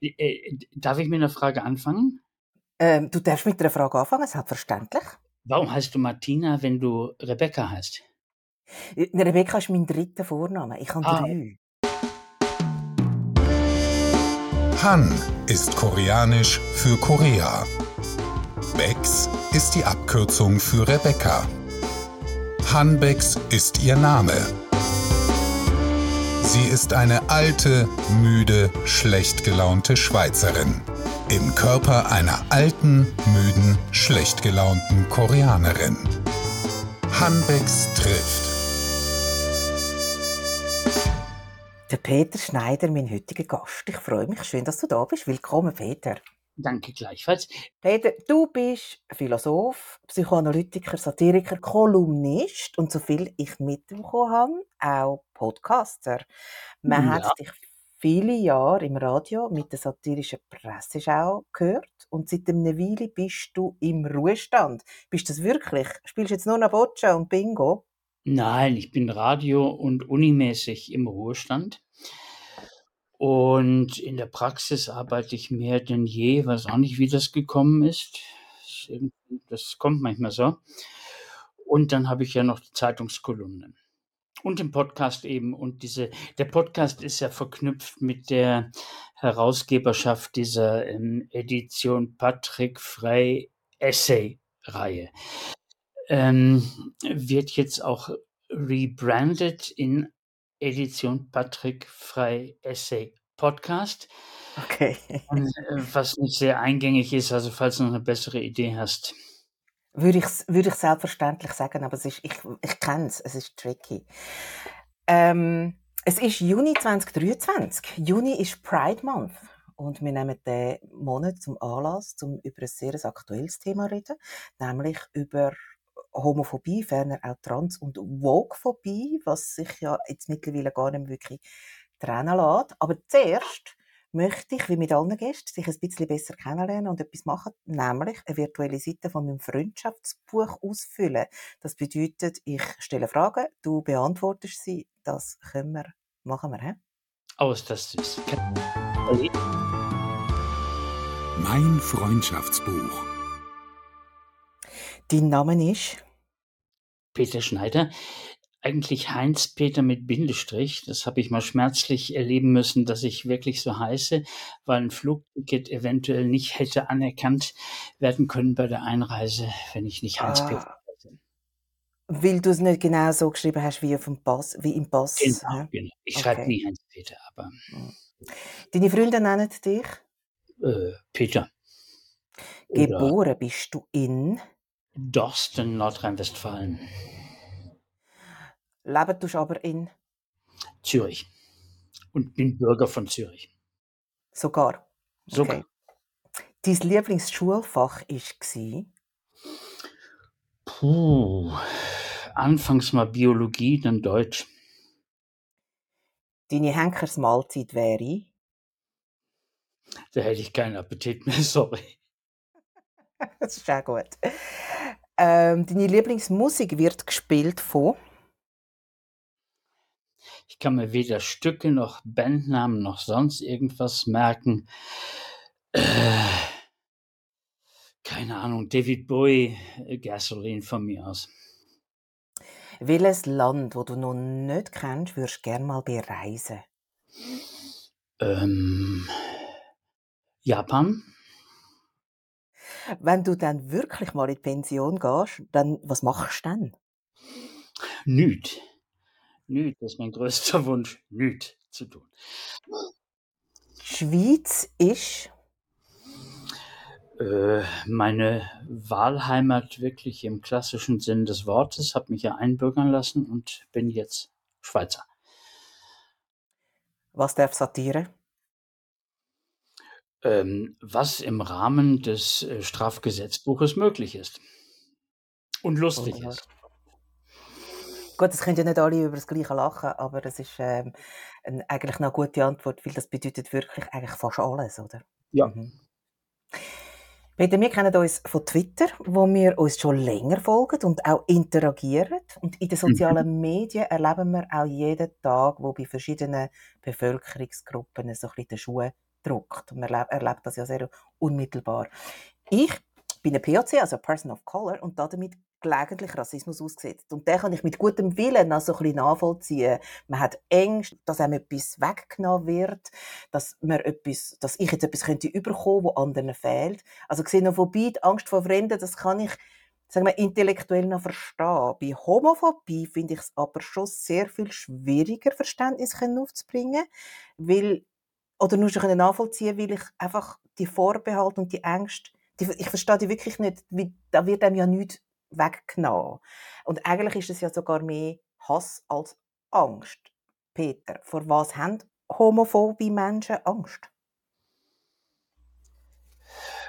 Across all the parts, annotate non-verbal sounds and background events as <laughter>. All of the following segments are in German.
Äh, darf ich mit einer Frage anfangen? Ähm, du darfst mit einer Frage anfangen, selbstverständlich. Warum heißt du Martina, wenn du Rebecca heißt? Äh, Rebecca ist mein dritter Vorname. Ich habe ah. drei. Han ist koreanisch für Korea. Bex ist die Abkürzung für Rebecca. Hanbex ist ihr Name. Sie ist eine alte, müde, schlecht gelaunte Schweizerin. Im Körper einer alten, müden, schlecht gelaunten Koreanerin. Hanbex trifft. Der Peter Schneider, mein heutiger Gast. Ich freue mich. Schön, dass du da bist. Willkommen, Peter. Danke gleichfalls. Peter, du bist Philosoph, Psychoanalytiker, Satiriker, Kolumnist und soviel ich mitbekommen habe, auch Podcaster. Man ja. hat dich viele Jahre im Radio mit der satirischen Presseschau gehört und seit einer Weile bist du im Ruhestand. Bist du das wirklich? Spielst du jetzt nur noch Boccia und Bingo? Nein, ich bin radio- und unimäßig im Ruhestand. Und in der Praxis arbeite ich mehr denn je, weiß auch nicht, wie das gekommen ist. Das kommt manchmal so. Und dann habe ich ja noch die Zeitungskolumnen. Und den Podcast eben. Und diese, der Podcast ist ja verknüpft mit der Herausgeberschaft dieser ähm, Edition Patrick Frey Essay-Reihe. Ähm, wird jetzt auch rebranded in Edition Patrick Frei Essay Podcast. Okay. Und, äh, was nicht sehr eingängig ist, also falls du noch eine bessere Idee hast. Würde ich, würde ich selbstverständlich sagen, aber es ist, ich, ich kenne es, es ist tricky. Ähm, es ist Juni 2023. Juni ist Pride Month. Und wir nehmen den Monat zum Anlass, um über ein sehr aktuelles Thema zu reden, nämlich über Homophobie, ferner auch Trans- und Wokephobie, was sich ja jetzt mittlerweile gar nicht mehr wirklich trennen lässt. Aber zuerst möchte ich, wie mit allen Gästen, sich ein bisschen besser kennenlernen und etwas machen, nämlich eine virtuelle Seite von meinem Freundschaftsbuch ausfüllen. Das bedeutet, ich stelle Fragen, du beantwortest sie, das können wir, machen wir, hä? Oh, ist das süß. Mein Freundschaftsbuch. Dein Name ist? Peter Schneider. Eigentlich Heinz-Peter mit Bindestrich. Das habe ich mal schmerzlich erleben müssen, dass ich wirklich so heiße, weil ein Flugticket eventuell nicht hätte anerkannt werden können bei der Einreise, wenn ich nicht Heinz-Peter ah. Hätte. Weil du es nicht genau so geschrieben hast wie, auf dem Pass, wie im Pass. Genau, genau. Ich okay. schreibe nie Heinz-Peter, aber. Hm. Deine Freunde nennen dich? Äh, Peter. Geboren bist du in? Dorsten, Nordrhein-Westfalen. Leben tust aber in? Zürich. Und bin Bürger von Zürich. Sogar? Sogar. Okay. Dein Lieblingsschulfach war? Puh. Anfangs mal Biologie, dann Deutsch. Deine Henkersmahlzeit wäre? Da hätte ich keinen Appetit mehr, <laughs> sorry. das ist auch gut. Ähm, deine Lieblingsmusik wird gespielt von? Ich kann mir weder Stücke noch Bandnamen noch sonst irgendwas merken. Äh, keine Ahnung, David Bowie, äh, Gasoline von mir aus. Welches Land, wo du noch nicht kennst, würdest du gerne mal bereisen? Ähm, Japan. Wenn du dann wirklich mal in die Pension gehst, dann was machst du dann? Nüt. Nüt, das ist mein größter <laughs> Wunsch, nüt zu tun. Schweiz ist äh, meine Wahlheimat wirklich im klassischen Sinn des Wortes, habe mich ja einbürgern lassen und bin jetzt Schweizer. Was darf Satire? Ähm, was im Rahmen des äh, Strafgesetzbuches möglich ist und lustig oh, ist. Gut, es können ja nicht alle über das Gleiche lachen, aber es ist ähm, eigentlich eine gute Antwort, weil das bedeutet wirklich eigentlich fast alles, oder? Ja. Mhm. Peter, wir kennen uns von Twitter, wo wir uns schon länger folgen und auch interagieren. Und in den sozialen mhm. Medien erleben wir auch jeden Tag, wo bei verschiedenen Bevölkerungsgruppen so ein bisschen die Schuhe drückt. Und man erlebt das ja sehr unmittelbar. Ich bin eine POC, also Person of Color, und damit gelegentlich Rassismus ausgesetzt. Und den kann ich mit gutem Willen auch so ein bisschen nachvollziehen. Man hat Ängste, dass einem etwas weggenommen wird, dass, man etwas, dass ich jetzt etwas könnte überkommen, wo anderen fehlt. Also Xenophobie, die Angst vor Fremden, das kann ich sagen wir, intellektuell noch verstehen. Bei Homophobie finde ich es aber schon sehr viel schwieriger, Verständnis aufzubringen, weil, oder nur schon nachvollziehen, weil ich einfach die Vorbehalte und die Ängste, die, ich verstehe die wirklich nicht, wie, da wird einem ja nichts weggenommen. Und eigentlich ist es ja sogar mehr Hass als Angst. Peter, vor was haben homophobe Menschen Angst?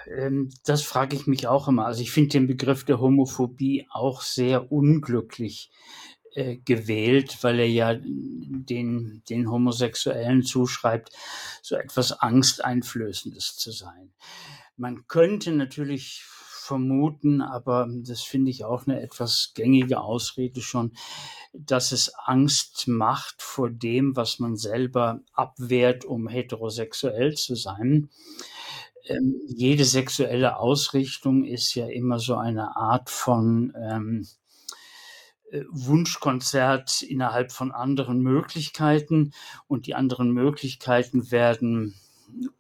Ähm, das frage ich mich auch immer. Also ich finde den Begriff der Homophobie auch sehr unglücklich äh, gewählt, weil er ja den, den Homosexuellen zuschreibt, so etwas Angsteinflößendes zu sein. Man könnte natürlich vermuten, aber das finde ich auch eine etwas gängige Ausrede schon, dass es Angst macht vor dem, was man selber abwehrt, um heterosexuell zu sein. Ähm, jede sexuelle Ausrichtung ist ja immer so eine Art von ähm, äh, Wunschkonzert innerhalb von anderen Möglichkeiten und die anderen Möglichkeiten werden,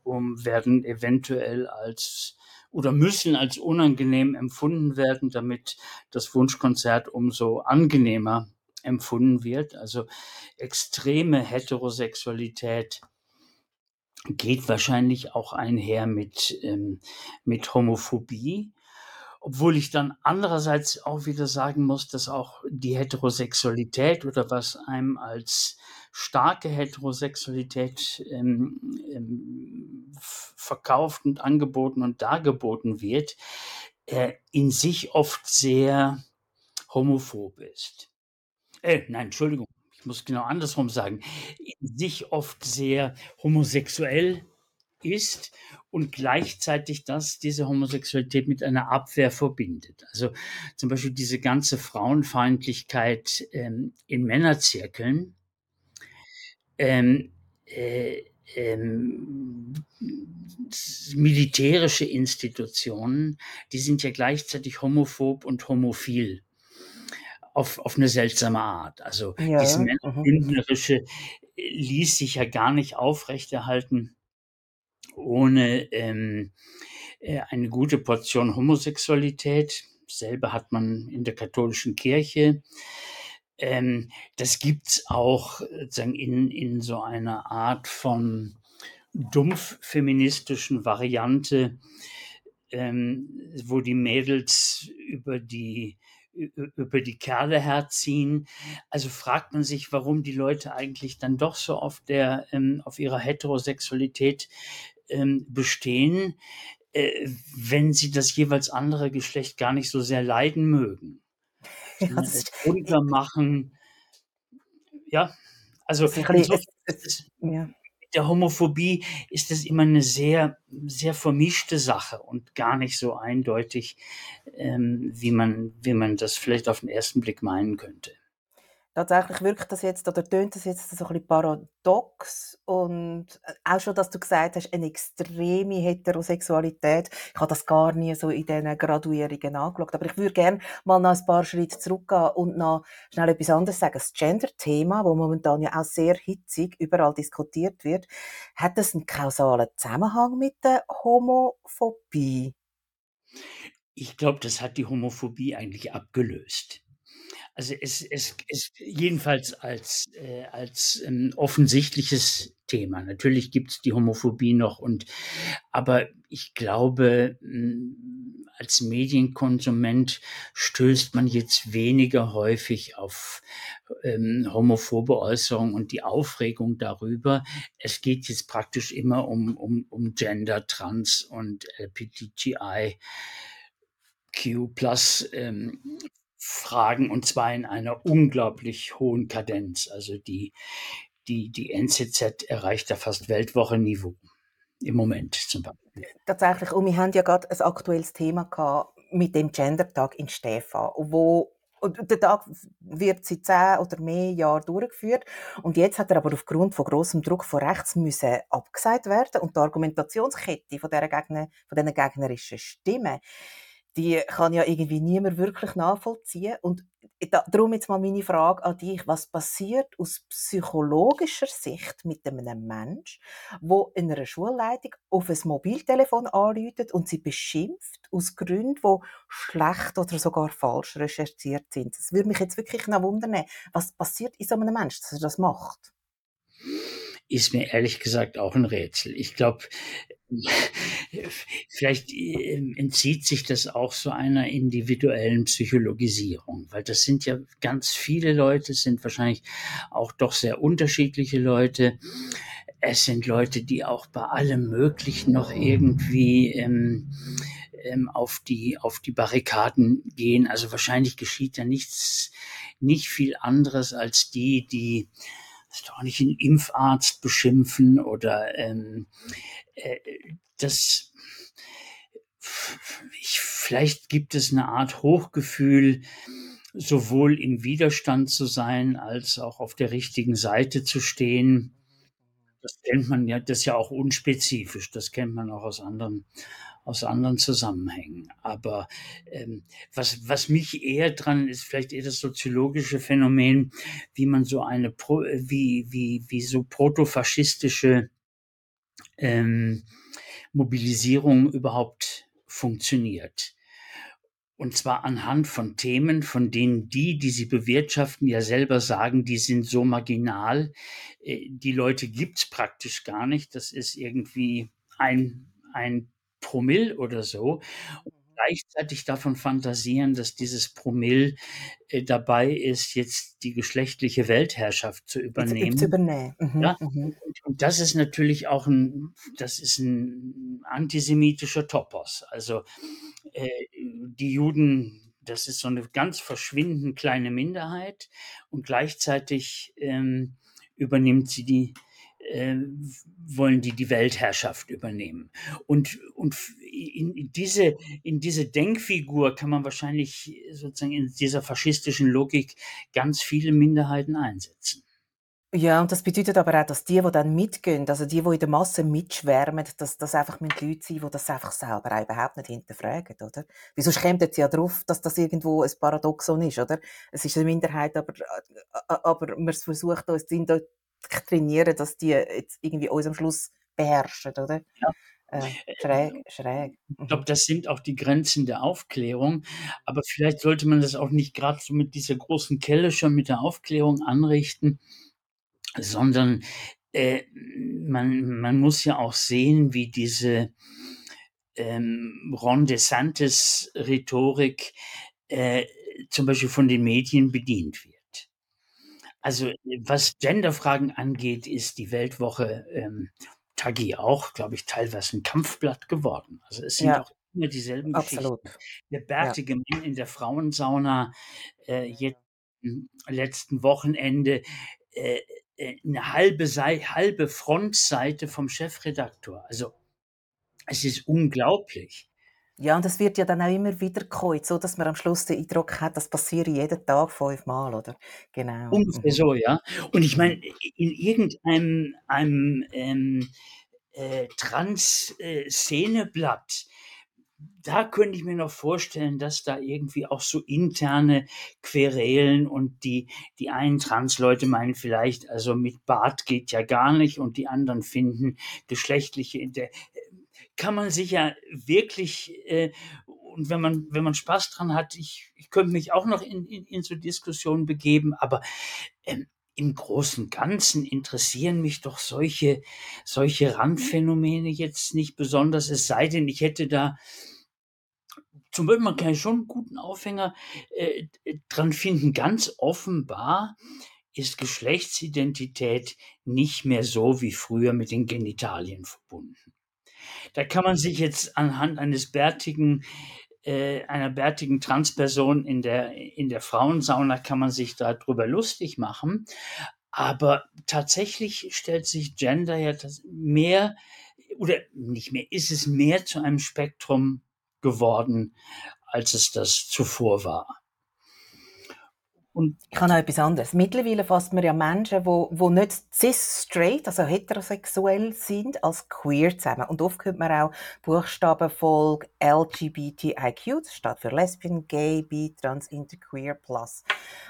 um, werden eventuell als oder müssen als unangenehm empfunden werden, damit das Wunschkonzert umso angenehmer empfunden wird. Also extreme Heterosexualität geht wahrscheinlich auch einher mit, ähm, mit Homophobie. Obwohl ich dann andererseits auch wieder sagen muss, dass auch die Heterosexualität oder was einem als starke Heterosexualität ähm, ähm, verkauft und angeboten und dargeboten wird, äh, in sich oft sehr homophob ist. Äh, nein, Entschuldigung, ich muss genau andersrum sagen, in sich oft sehr homosexuell ist und gleichzeitig das, diese Homosexualität mit einer Abwehr verbindet. Also zum Beispiel diese ganze Frauenfeindlichkeit ähm, in Männerzirkeln, ähm, äh, ähm, militärische Institutionen, die sind ja gleichzeitig homophob und homophil auf, auf eine seltsame Art. Also ja. dieses Männerbündnerische ließ sich ja gar nicht aufrechterhalten ohne ähm, äh, eine gute Portion Homosexualität. Selber hat man in der katholischen Kirche. Ähm, das gibt's auch in, in so einer Art von dumpf feministischen Variante, ähm, wo die Mädels über die über die Kerle herziehen. Also fragt man sich, warum die Leute eigentlich dann doch so auf der ähm, auf ihrer Heterosexualität ähm, bestehen, äh, wenn sie das jeweils andere Geschlecht gar nicht so sehr leiden mögen. <laughs> Ja, runtermachen. Ja, also ja der Homophobie ist es immer eine sehr, sehr vermischte Sache und gar nicht so eindeutig, ähm, wie, man, wie man das vielleicht auf den ersten Blick meinen könnte tatsächlich wirkt das jetzt oder tönt das jetzt so ein bisschen paradox und äh, auch schon, dass du gesagt hast, eine extreme Heterosexualität. Ich habe das gar nie so in diesen Graduierungen angeschaut, aber ich würde gerne mal noch ein paar Schritte zurückgehen und noch schnell etwas anderes sagen. Das Gender-Thema, wo momentan ja auch sehr hitzig überall diskutiert wird, hat das einen kausalen Zusammenhang mit der Homophobie? Ich glaube, das hat die Homophobie eigentlich abgelöst. Also es, es jedenfalls als, äh, als ähm, offensichtliches Thema. Natürlich gibt es die Homophobie noch und aber ich glaube, mh, hm, als Medienkonsument stößt man jetzt weniger häufig auf ähm, homophobe Äußerungen und die Aufregung darüber. Es geht jetzt praktisch immer um, um, um Gender, Trans und LPTGI. Q plus ähm, Fragen und zwar in einer unglaublich hohen Kadenz. Also die, die, die NZZ erreicht da fast Weltwochenniveau im Moment zum Beispiel. Tatsächlich, und wir haben ja gerade ein aktuelles Thema gehabt mit dem Gendertag in Stefan, wo der Tag wird seit zehn oder mehr Jahren durchgeführt. Und jetzt hat er aber aufgrund von großem Druck von rechts müssen abgesagt werden. Und die Argumentationskette von, dieser Gegner, von diesen gegnerischen Stimmen, die kann ja irgendwie niemand wirklich nachvollziehen. Und darum jetzt mal meine Frage an dich. Was passiert aus psychologischer Sicht mit einem Mensch, wo in einer Schulleitung auf ein Mobiltelefon anruft und sie beschimpft aus Gründen, die schlecht oder sogar falsch recherchiert sind? Das würde mich jetzt wirklich noch wundern. Was passiert in so einem Mensch, dass er das macht? Ist mir ehrlich gesagt auch ein Rätsel. Ich glaube, <laughs> Vielleicht ähm, entzieht sich das auch so einer individuellen Psychologisierung, weil das sind ja ganz viele Leute, sind wahrscheinlich auch doch sehr unterschiedliche Leute. Es sind Leute, die auch bei allem Möglichen noch irgendwie ähm, ähm, auf die auf die Barrikaden gehen. Also wahrscheinlich geschieht da nichts, nicht viel anderes als die, die doch nicht einen Impfarzt beschimpfen oder ähm, äh, das ich, vielleicht gibt es eine Art Hochgefühl, sowohl im Widerstand zu sein, als auch auf der richtigen Seite zu stehen. Das kennt man ja, das ist ja auch unspezifisch, das kennt man auch aus anderen, aus anderen Zusammenhängen. Aber ähm, was, was mich eher dran ist, vielleicht eher das soziologische Phänomen, wie man so eine, Pro, wie, wie, wie so protofaschistische ähm, Mobilisierung überhaupt funktioniert. Und zwar anhand von Themen, von denen die, die sie bewirtschaften, ja selber sagen, die sind so marginal. Äh, die Leute gibt's praktisch gar nicht. Das ist irgendwie ein, ein Promille oder so gleichzeitig davon fantasieren, dass dieses Promille äh, dabei ist, jetzt die geschlechtliche Weltherrschaft zu übernehmen. Zu übernehmen. Mhm, ja? Mhm. Und, und, das ist natürlich auch ein, das ist ein antisemitischer Topos. Also äh, die Juden, das ist so eine ganz verschwindend kleine Minderheit und gleichzeitig ähm, übernimmt sie die äh, wollen die die Weltherrschaft übernehmen. Und, und in, diese, in diese Denkfigur kann man wahrscheinlich sozusagen in dieser faschistischen Logik ganz viele Minderheiten einsetzen. Ja, und das bedeutet aber auch, dass die, die dann mitgehen, also die, die in der Masse mitschwärmen, dass das einfach mit Leute sind, die das einfach selber auch überhaupt nicht hinterfragen, oder? Wieso kommt jetzt ja drauf, dass das irgendwo ein Paradoxon ist, oder? Es ist eine Minderheit, aber, aber man versucht uns zu trainieren, dass die jetzt irgendwie uns am Schluss beherrschen, oder? Ja. Äh, schräg, schräg. Ich glaube, mhm. das sind auch die Grenzen der Aufklärung. Aber vielleicht sollte man das auch nicht gerade so mit dieser großen Kelle schon mit der Aufklärung anrichten, sondern äh, man, man muss ja auch sehen, wie diese ähm, Ron DeSantis Rhetorik äh, zum Beispiel von den Medien bedient wird. Also, was Genderfragen angeht, ist die Weltwoche ähm, Tagi auch, glaube ich, teilweise ein Kampfblatt geworden. Also es sind ja, auch immer dieselben absolut. Geschichten. Der bärtige ja. Mann in der Frauensauna äh, jetzt letzten Wochenende äh, äh, eine halbe, Seite, halbe Frontseite vom Chefredaktor. Also es ist unglaublich. Ja, und es wird ja dann auch immer wieder geholt, so dass man am Schluss den Eindruck hat, das passiert jeden Tag fünfmal, oder? Genau. Ungefähr mhm. so, ja. Und ich meine, in irgendeinem einem, ähm, äh, Trans-Szeneblatt, da könnte ich mir noch vorstellen, dass da irgendwie auch so interne Querelen und die, die einen Trans-Leute meinen vielleicht, also mit Bart geht ja gar nicht und die anderen finden geschlechtliche, kann man sich ja wirklich, äh, und wenn man, wenn man Spaß dran hat, ich, ich könnte mich auch noch in, in, in so Diskussionen begeben, aber ähm, im Großen und Ganzen interessieren mich doch solche, solche Randphänomene jetzt nicht besonders, es sei denn, ich hätte da zum Beispiel, man kann ja schon einen guten Aufhänger äh, dran finden. Ganz offenbar ist Geschlechtsidentität nicht mehr so wie früher mit den Genitalien verbunden. Da kann man sich jetzt anhand eines bärtigen äh, einer bärtigen Transperson in der, in der Frauensauna kann man sich darüber lustig machen. Aber tatsächlich stellt sich Gender ja mehr oder nicht mehr, ist es mehr zu einem Spektrum geworden, als es das zuvor war. Und Ich habe noch etwas anderes. Mittlerweile fasst man ja Menschen, die, die nicht cis-straight, also heterosexuell sind, als queer zusammen. Und oft hört man auch Buchstabenfolge LGBTIQ, das steht für Lesbian, Gay, Bi, Trans, Interqueer, Plus.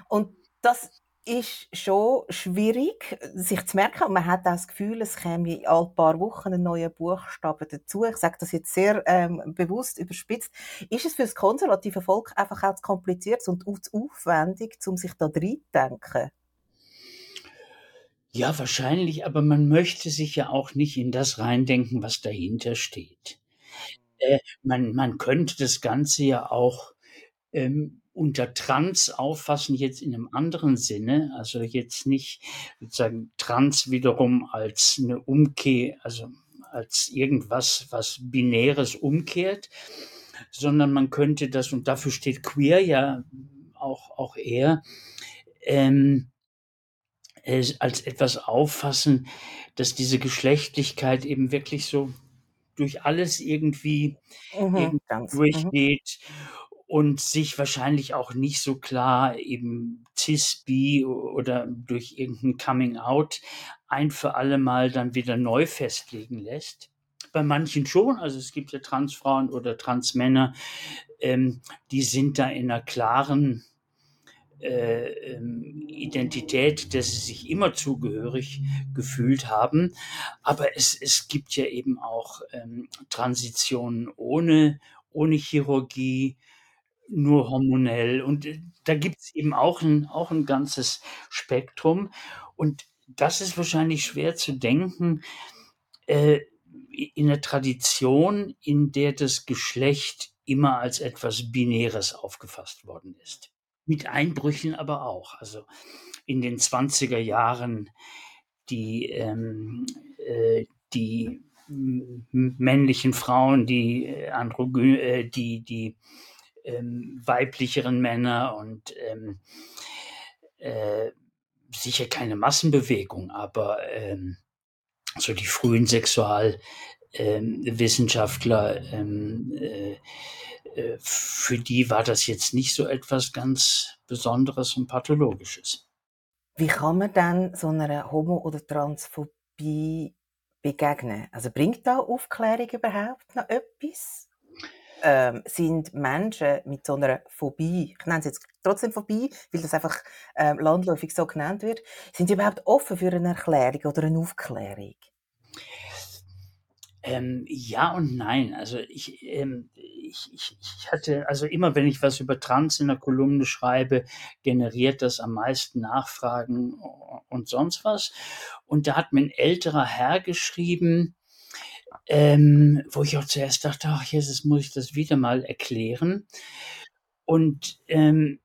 Und das ist schon schwierig, sich zu merken. Man hat auch das Gefühl, es käme alle paar Wochen ein neuer Buchstabe dazu. Ich sage das jetzt sehr ähm, bewusst überspitzt. Ist es für das konservative Volk einfach auch zu kompliziert und zu aufwendig, um sich da reinzudenken? Ja, wahrscheinlich, aber man möchte sich ja auch nicht in das reindenken, was dahinter steht. Äh, man, man könnte das Ganze ja auch ähm, unter Trans auffassen, jetzt in einem anderen Sinne, also jetzt nicht sozusagen Trans wiederum als eine Umkehr, also als irgendwas, was Binäres umkehrt, sondern man könnte das, und dafür steht queer ja auch, auch eher, ähm, als etwas auffassen, dass diese Geschlechtlichkeit eben wirklich so durch alles irgendwie, Mhm, irgendwie ganz. Mhm. Und sich wahrscheinlich auch nicht so klar eben cis, bi oder durch irgendein Coming Out ein für alle Mal dann wieder neu festlegen lässt. Bei manchen schon, also es gibt ja Transfrauen oder Transmänner, ähm, die sind da in einer klaren äh, ähm, Identität, der sie sich immer zugehörig gefühlt haben. Aber es, es gibt ja eben auch ähm, Transitionen ohne, ohne Chirurgie, nur hormonell. Und äh, da gibt es eben auch ein, auch ein ganzes Spektrum. Und das ist wahrscheinlich schwer zu denken äh, in der Tradition, in der das Geschlecht immer als etwas Binäres aufgefasst worden ist. Mit Einbrüchen aber auch. Also in den 20er Jahren die, ähm, äh, die männlichen Frauen, die äh, die, die ähm, weiblicheren Männer und ähm, äh, sicher keine Massenbewegung, aber ähm, so die frühen Sexualwissenschaftler, ähm, äh, äh, für die war das jetzt nicht so etwas ganz Besonderes und Pathologisches. Wie kann man dann so einer Homo- oder Transphobie begegnen? Also bringt da Aufklärung überhaupt noch etwas? Ähm, sind Menschen mit so einer Phobie, ich nenne es jetzt trotzdem Phobie, weil das einfach ähm, landläufig so genannt wird, sind die überhaupt offen für eine Erklärung oder eine Aufklärung? Ähm, ja und nein. Also ich, ähm, ich, ich, ich hatte, also immer wenn ich was über Trans in der Kolumne schreibe, generiert das am meisten Nachfragen und sonst was. Und da hat mir ein älterer Herr geschrieben, ähm, wo ich auch zuerst dachte, ach, Jesus, muss ich das wieder mal erklären. Und ähm,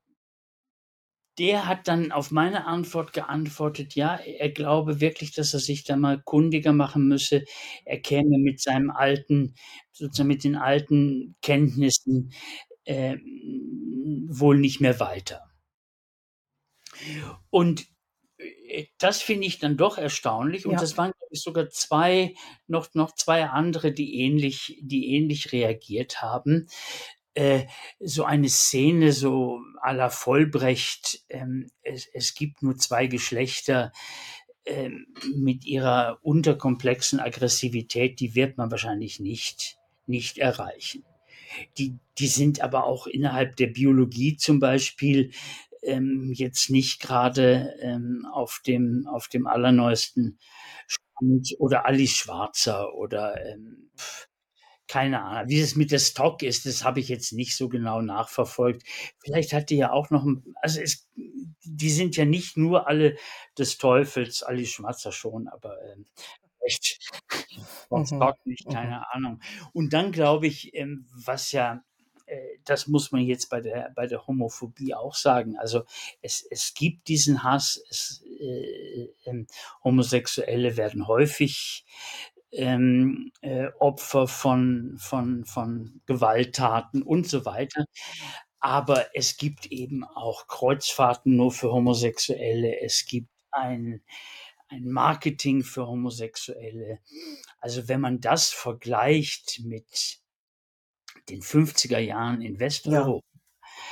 der hat dann auf meine Antwort geantwortet, ja, er glaube wirklich, dass er sich da mal kundiger machen müsse. Er käme mit seinem alten, sozusagen mit den alten Kenntnissen äh, wohl nicht mehr weiter. Und das finde ich dann doch erstaunlich. Und Ja. das waren ich, sogar zwei, noch, noch zwei andere, die ähnlich, die ähnlich reagiert haben. Äh, so eine Szene, so à la Vollbrecht, ähm, es, es gibt nur zwei Geschlechter ähm, mit ihrer unterkomplexen Aggressivität, die wird man wahrscheinlich nicht, nicht erreichen. Die, die sind aber auch innerhalb der Biologie zum Beispiel ähm, jetzt nicht gerade ähm, auf, dem, auf dem allerneuesten Stand oder Alice Schwarzer oder ähm, keine Ahnung. Wie es mit der Stock ist, das habe ich jetzt nicht so genau nachverfolgt. Vielleicht hat die ja auch noch, ein, also es, die sind ja nicht nur alle des Teufels, Alice Schwarzer schon, aber ähm, echt, Mhm. Stock nicht, Mhm. keine Ahnung. Und dann glaube ich, ähm, was ja das muss man jetzt bei der, bei der Homophobie auch sagen. Also es, es gibt diesen Hass, es, äh, ähm, Homosexuelle werden häufig ähm, äh, Opfer von, von, von Gewalttaten und so weiter. Aber es gibt eben auch Kreuzfahrten nur für Homosexuelle. Es gibt ein, ein Marketing für Homosexuelle. Also wenn man das vergleicht mit den 50er Jahren in Ja. Westeuropa,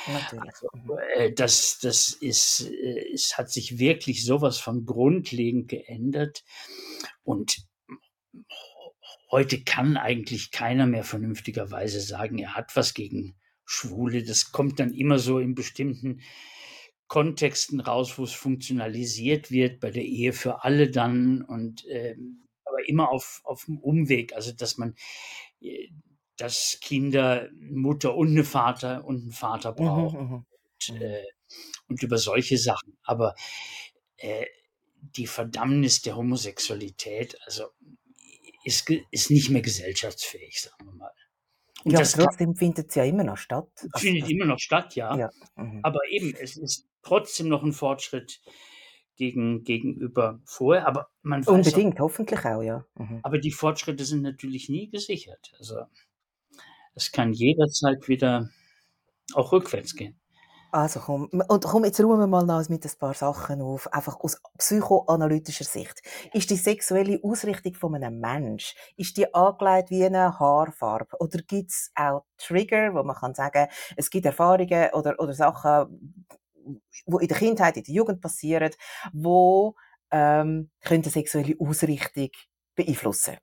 Natürlich. Also, Mhm. äh, das das ist äh, es hat sich wirklich so was von grundlegend geändert und heute kann eigentlich keiner mehr vernünftigerweise sagen, er hat was gegen Schwule. Das kommt dann immer so in bestimmten Kontexten raus, wo's funktionalisiert wird, bei der Ehe für alle dann und, ähm, aber immer auf auf'm Umweg. Also, dass man äh, dass Kinder Mutter und 'ne Vater und 'n Vater Mhm, brauchen mhm, und, äh und über solche Sachen. Aber, äh, die Verdammnis der Homosexualität, also, ist ist nicht mehr gesellschaftsfähig, sagen wir mal. Und Ja, trotzdem findet es ja immer noch statt. Also, findet das immer noch statt, ja. ja, mhm. Aber eben, es ist trotzdem noch 'n Fortschritt gegen gegenüber vorher, aber man weiß auch Unbedingt, hoffentlich auch, ja. Mhm. aber die Fortschritte sind natürlich nie gesichert. Also, es kann jederzeit wieder auch rückwärts gehen. Also komm, und komm, jetzt räumen wir mal noch mit ein paar Sachen auf, einfach aus psychoanalytischer Sicht. Ist die sexuelle Ausrichtung von einem Mensch, ist die angelegt wie eine Haarfarbe? Oder gibt's auch Trigger, wo man kann sagen, es gibt Erfahrungen oder oder Sachen, wo in der Kindheit, in der Jugend passieren, wo, ähm, können die sexuelle Ausrichtung beeinflussen?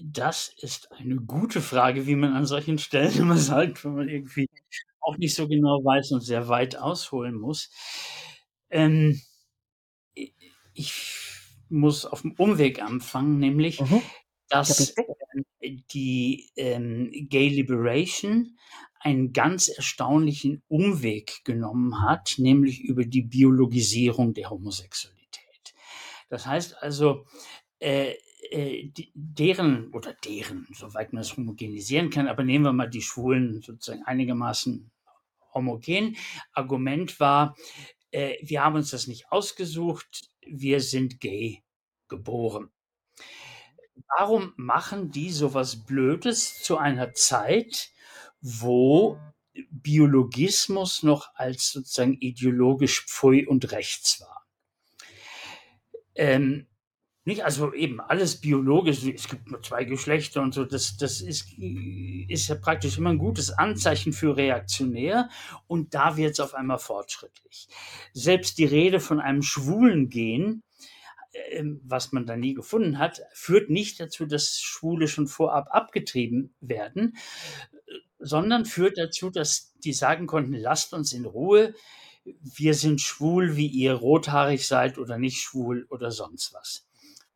Das ist eine gute Frage, wie man an solchen Stellen <laughs> immer sagt, wenn man irgendwie auch nicht so genau weiß und sehr weit ausholen muss. Ähm, ich muss auf'm Umweg anfangen, nämlich, Mhm. Dass, ähm, die, ähm, Gay Liberation einen ganz erstaunlichen Umweg genommen hat, nämlich über die Biologisierung der Homosexualität. Das heißt also, äh, äh, deren oder deren, soweit man es homogenisieren kann, aber nehmen wir mal die Schwulen sozusagen einigermaßen homogen. Argument war, äh, wir haben uns das nicht ausgesucht, wir sind gay geboren. Warum machen die so was Blödes zu einer Zeit, wo Biologismus noch als sozusagen ideologisch pfui und rechts war? Ähm, nicht also eben alles biologisch, es gibt nur 2 Geschlechter und so, das das ist ist ja praktisch immer 'n gutes Anzeichen für reaktionär und da wird's auf einmal fortschrittlich. Selbst die Rede von einem schwulen Gen, ähm, was man da nie gefunden hat, führt nicht dazu, dass Schwule schon vorab abgetrieben werden, äh, sondern führt dazu, dass die sagen konnten: „Lasst uns in Ruhe. Wir sind schwul, wie ihr rothaarig seid oder nicht schwul oder sonst was.“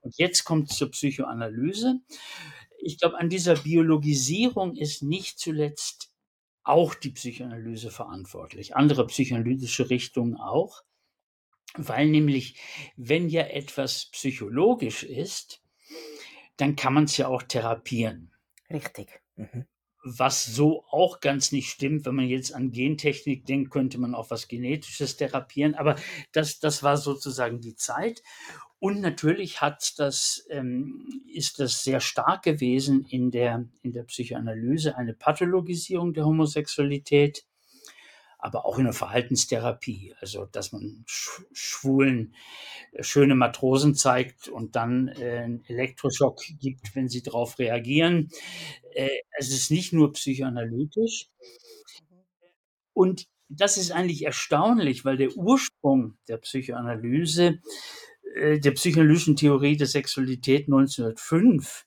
Und jetzt kommt's zur Psychoanalyse. Ich glaube, an dieser Biologisierung ist nicht zuletzt auch die Psychoanalyse verantwortlich, andere psychoanalytische Richtungen auch, weil nämlich, wenn ja etwas psychologisch ist, dann kann man's ja auch therapieren. Richtig. Mhm. Was so auch ganz nicht stimmt, wenn man jetzt an Gentechnik denkt, könnte man auch was Genetisches therapieren, aber das das war sozusagen die Zeit. Und natürlich hat das ähm, ist das sehr stark gewesen in der in der Psychoanalyse, eine Pathologisierung der Homosexualität, aber auch in der Verhaltenstherapie. Also, dass man Sch Schwulen schöne Matrosen zeigt und dann, äh, 'n Elektroschock gibt, wenn sie drauf reagieren. Äh, es ist nicht nur psychoanalytisch. Und das ist eigentlich erstaunlich, weil der Ursprung der Psychoanalyse äh, der psychoanalytischen Theorie der Sexualität 1905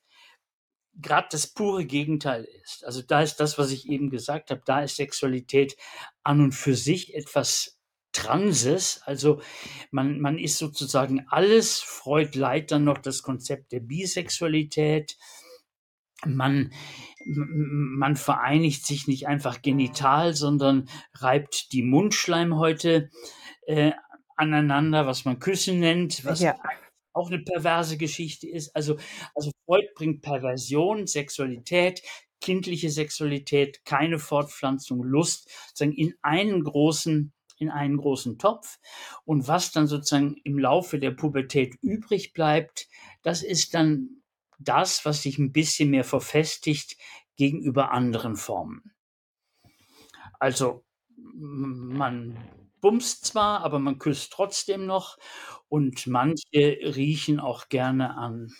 grad das pure Gegenteil ist. Also, da ist das, was ich eben gesagt habe, da ist Sexualität an und für sich etwas Transes. Also, man man ist sozusagen alles. Freud leiht dann noch das Konzept der Bisexualität. Man man vereinigt sich nicht einfach genital, sondern reibt die Mundschleimhäute, äh, aneinander, was man Küssen nennt, was Ja. auch 'ne perverse Geschichte ist. Also also, Freud bringt Perversion, Sexualität, kindliche Sexualität, keine Fortpflanzung, Lust sozusagen in einen großen in einen großen Topf. Und was dann sozusagen im Laufe der Pubertät übrig bleibt, das ist dann das, was sich 'n bisschen mehr verfestigt gegenüber anderen Formen. Also, man bumst zwar, aber man küsst trotzdem noch und manche riechen auch gerne an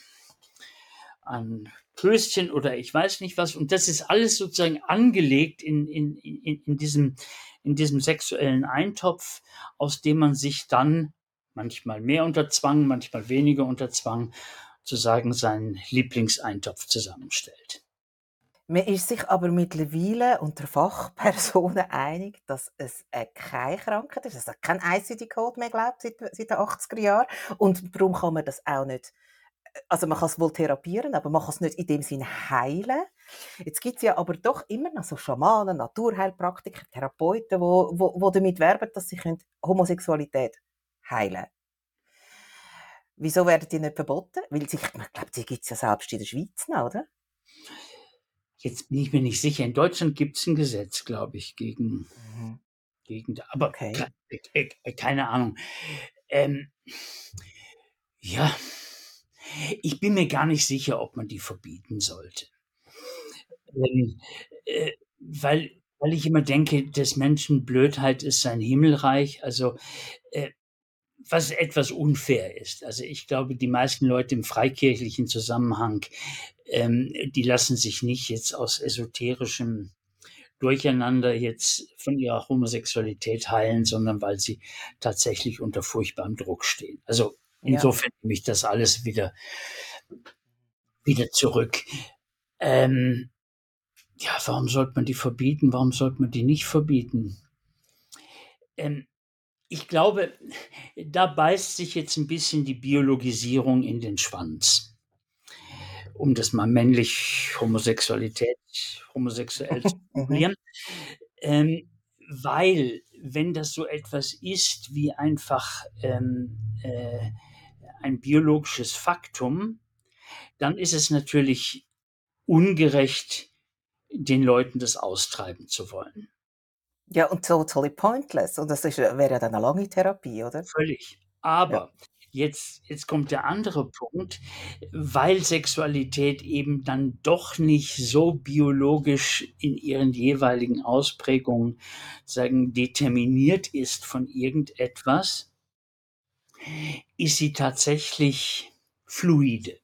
an Klößchen oder ich weiß nicht was. Und das ist alles sozusagen angelegt in, in, in, in, diesem, in diesem sexuellen Eintopf, aus dem man sich dann manchmal mehr unter Zwang, manchmal weniger unter Zwang, zu sagen, seinen Lieblingseintopf zusammenstellt. Man ist sich aber mittlerweile unter Fachpersonen <laughs> einig, dass es keine Krankheit ist, also kein ICD-Code mehr glaubt seit, seit den 80er Jahren. Und darum kann man das auch nicht also man kann es wohl therapieren, aber man kann es nicht in dem Sinn heilen. Jetzt gibt es ja aber doch immer noch so Schamanen, Naturheilpraktiker, Therapeuten, wo, wo, wo damit werben, dass sie Homosexualität heilen können. Wieso werden die nicht verboten? Weil ich glaube, die gibt es ja selbst in der Schweiz noch, oder? Jetzt bin ich mir nicht sicher. In Deutschland gibt es ein Gesetz, glaube ich, gegen, mhm. gegen aber okay. keine Ahnung. Ähm, ja, ich bin mir gar nicht sicher, ob man die verbieten sollte. Ähm, äh, weil, weil ich immer denke, des Menschen Blödheit ist sein Himmelreich. Also, äh, was etwas unfair ist. Also ich glaube, die meisten Leute im freikirchlichen Zusammenhang, ähm, die lassen sich nicht jetzt aus esoterischem Durcheinander jetzt von ihrer Homosexualität heilen, sondern weil sie tatsächlich unter furchtbarem Druck stehen. Also Insofern nehme ich das alles wieder, wieder zurück. Ähm, ja, warum sollte man die verbieten? Warum sollte man die nicht verbieten? Ähm, ich glaube, da beißt sich jetzt ein bisschen die Biologisierung in den Schwanz. Um das mal männlich Homosexualität, homosexuell zu <laughs> mhm. formulieren. ähm, weil, wenn das so etwas ist wie einfach ähm, äh, ein biologisches Faktum, dann ist es natürlich ungerecht, den Leuten das austreiben zu wollen. Ja, und totally pointless. Und das ist, wäre ja dann eine lange Therapie, oder? Völlig. Aber ja. jetzt, jetzt kommt der andere Punkt, weil Sexualität eben dann doch nicht so biologisch in ihren jeweiligen Ausprägungen sagen, determiniert ist von irgendetwas, ist sie tatsächlich fluide.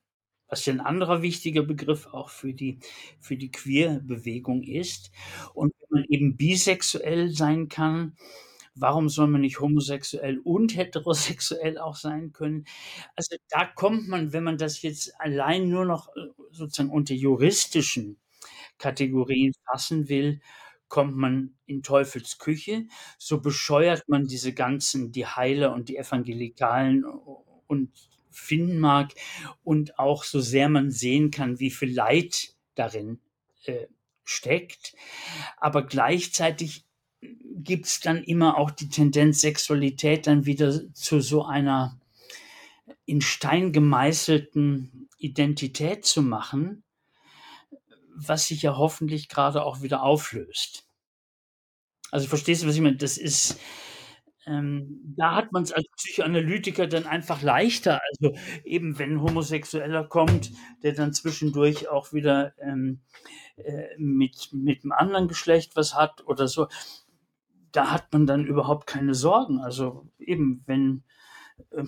Was ja ein anderer wichtiger Begriff auch für die, für die Queer-Bewegung ist. Und wenn man eben bisexuell sein kann, warum soll man nicht homosexuell und heterosexuell auch sein können? Also da kommt man, wenn man das jetzt allein nur noch äh, sozusagen unter juristischen Kategorien fassen will, kommt man in Teufels Küche, so bescheuert man diese ganzen, die Heiler und die Evangelikalen und finden mag und auch so sehr man sehen kann, wie viel Leid darin äh, steckt. Aber gleichzeitig gibt es dann immer auch die Tendenz, Sexualität dann wieder zu so einer in Stein gemeißelten Identität zu machen, was sich ja hoffentlich gerade auch wieder auflöst. Also verstehst du, was ich meine? Das ist, ähm, da hat man es als Psychoanalytiker dann einfach leichter. Also eben, wenn ein Homosexueller kommt, der dann zwischendurch auch wieder ähm, äh, mit, mit einem anderen Geschlecht was hat oder so, da hat man dann überhaupt keine Sorgen. Also eben, wenn äh,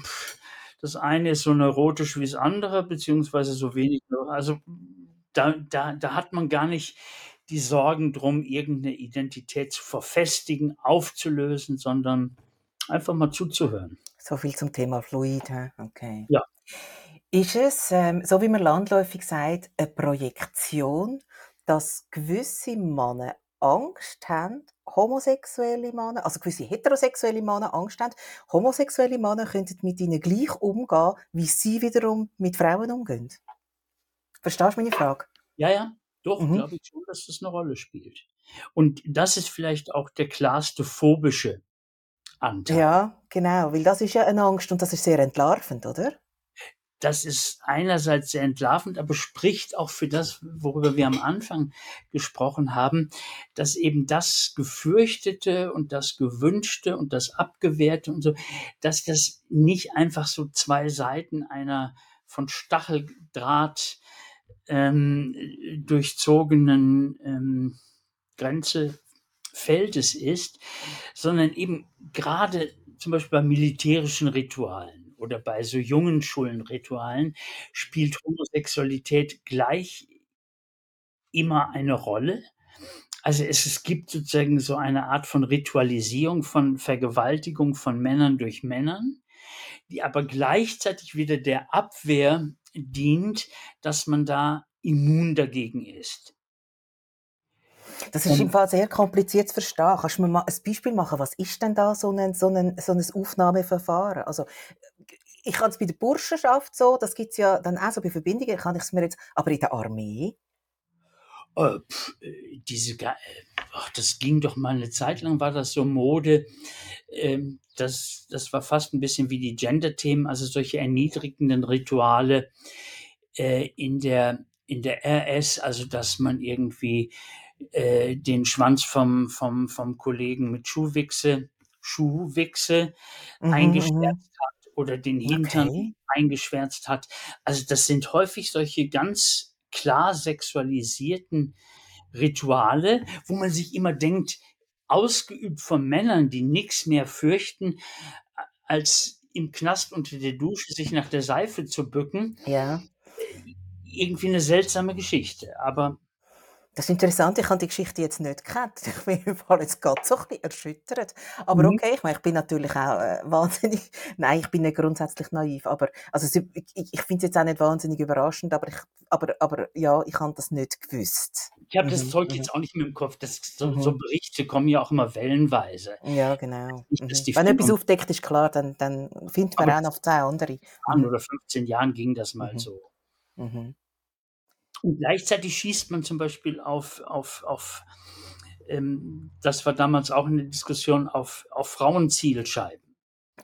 das eine ist so neurotisch wie das andere, beziehungsweise so wenig, also da, da, da hat man gar nicht die Sorgen drum, irgendeine Identität zu verfestigen, aufzulösen, sondern einfach mal zuzuhören. So viel zum Thema Fluid, okay. Ja. Ist es, ähm, so wie man landläufig sagt, eine Projektion, dass gewisse Männer Angst haben, homosexuelle Männer, also gewisse heterosexuelle Männer Angst haben, homosexuelle Männer könnten mit ihnen gleich umgehen, wie sie wiederum mit Frauen umgehen? Verstehst du meine Frage? Ja, ja, doch, mhm. glaube ich schon, dass das eine Rolle spielt. Und das ist vielleicht auch der klarste phobische Anteil. Ja, genau, weil das ist ja eine Angst und das ist sehr entlarvend, oder? Das ist einerseits sehr entlarvend, aber spricht auch für das, worüber wir am Anfang gesprochen haben, dass eben das Gefürchtete und das Gewünschte und das Abgewehrte und so, dass das nicht einfach so zwei Seiten einer von Stacheldraht ähm, durchzogenen ähm, Grenze Feldes ist, sondern eben gerade zum Beispiel bei militärischen Ritualen oder bei so jungen Schuldenritualen spielt Homosexualität gleich immer eine Rolle. Also es, es gibt sozusagen so eine Art von Ritualisierung von Vergewaltigung von Männern durch Männern, die aber gleichzeitig wieder der Abwehr dient, dass man da immun dagegen ist. Das ist im Fall sehr kompliziert zu verstehen. Kannst du mir mal ein Beispiel machen? Was ist denn da so ein, so ein, so ein Aufnahmeverfahren? Also, ich kann es bei der Burschenschaft so, das gibt es ja dann auch so bei Verbindungen, kann ich es mir jetzt, aber in der Armee? Oh, pf, äh, diese, ach, das ging doch mal eine Zeit lang, war das so Mode. Ähm, das, das war fast ein bisschen wie die Gender-Themen, also solche erniedrigenden Rituale äh, in der in der RS, also dass man irgendwie äh, den Schwanz vom, vom, vom Kollegen mit Schuhwichse, Schuhwichse mhm, eingeschwärzt mhm. hat oder den Hintern okay. eingeschwärzt hat. Also das sind häufig solche ganz klar sexualisierten Rituale, wo man sich immer denkt, ausgeübt von Männern, die nichts mehr fürchten, als im Knast unter der Dusche sich nach der Seife zu bücken. Ja. Irgendwie eine seltsame Geschichte. Aber das ist interessant, ich habe die Geschichte jetzt nicht gekannt. Ich bin <laughs> jetzt gerade so ein bisschen erschüttert. Aber mhm. okay, ich meine, ich bin natürlich auch äh, <laughs> wahnsinnig, nein, ich bin nicht grundsätzlich naiv, aber also, ich, ich finde es jetzt auch nicht wahnsinnig überraschend, aber, ich, aber, aber ja, ich habe das nicht gewusst. Ich habe das mhm. Zeug jetzt mhm. auch nicht mehr im Kopf. Das, so, mhm. so, Berichte kommen ja auch immer wellenweise. Ja, genau. Nicht, mhm. Wenn etwas aufdeckt ist, klar, dann, dann findet man aber auch noch zehn andere. 10 oder 15 Jahren ging das mal mhm. Und gleichzeitig schießt man zum Beispiel auf, auf, auf ähm, das war damals auch eine Diskussion, auf, auf Frauenzielscheiben.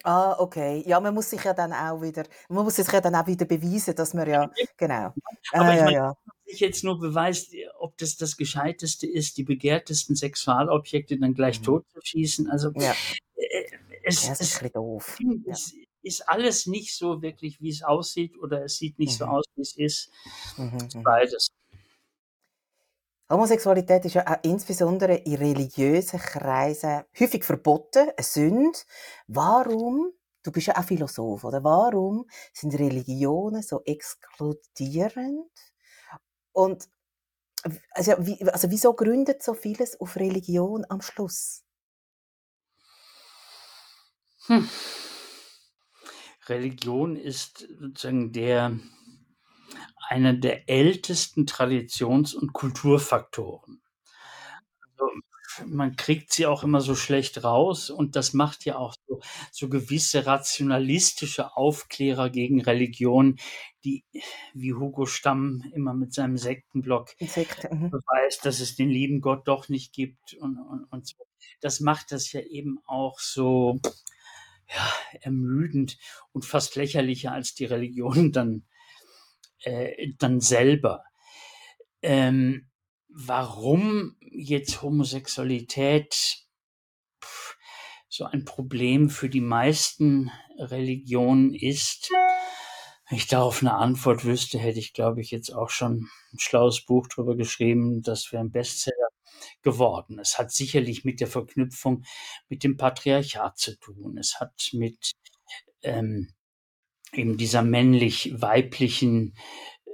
Ah, okay. Ja, man muss sich ja dann auch wieder, man muss sich ja dann auch wieder beweisen, dass man ja, genau. Aber ah, ich ja, meine, ja. sich jetzt nur beweist, ob das das Gescheiteste ist, die begehrtesten Sexualobjekte dann gleich mhm. totzuschießen. Also, ja. Äh, es, ja, das ist es, ein bisschen doof. Es, ist alles nicht so wirklich, wie es aussieht, oder es sieht nicht mhm. so aus, wie es ist. Mhm, mhm. Beides. Homosexualität ist ja auch insbesondere in religiösen Kreisen häufig verboten, eine Sünde. Warum, du bist ja auch Philosoph, oder warum sind Religionen so exkludierend? Und also, wie, also wieso gründet so vieles auf Religion am Schluss? Hm. Religion ist sozusagen der einer der ältesten Traditions- und Kulturfaktoren. Also, man kriegt sie auch immer so schlecht raus und das macht ja auch so, so gewisse rationalistische Aufklärer gegen Religion, die wie Hugo Stamm immer mit seinem Sektenblock Sekte, mhm. beweist, dass es den lieben Gott doch nicht gibt und, und, und so. Das macht das ja eben auch so ja, ermüdend und fast lächerlicher als die Religion <laughs> dann, äh, dann selber. Ähm, warum jetzt Homosexualität pff, so ein Problem für die meisten Religionen ist, wenn ich darauf eine Antwort wüsste, hätte ich, glaube ich, jetzt auch schon ein schlaues Buch darüber geschrieben. Das wäre ein Bestseller geworden. Es hat sicherlich mit der Verknüpfung mit dem Patriarchat zu tun. Es hat mit ähm, eben dieser männlich-weiblichen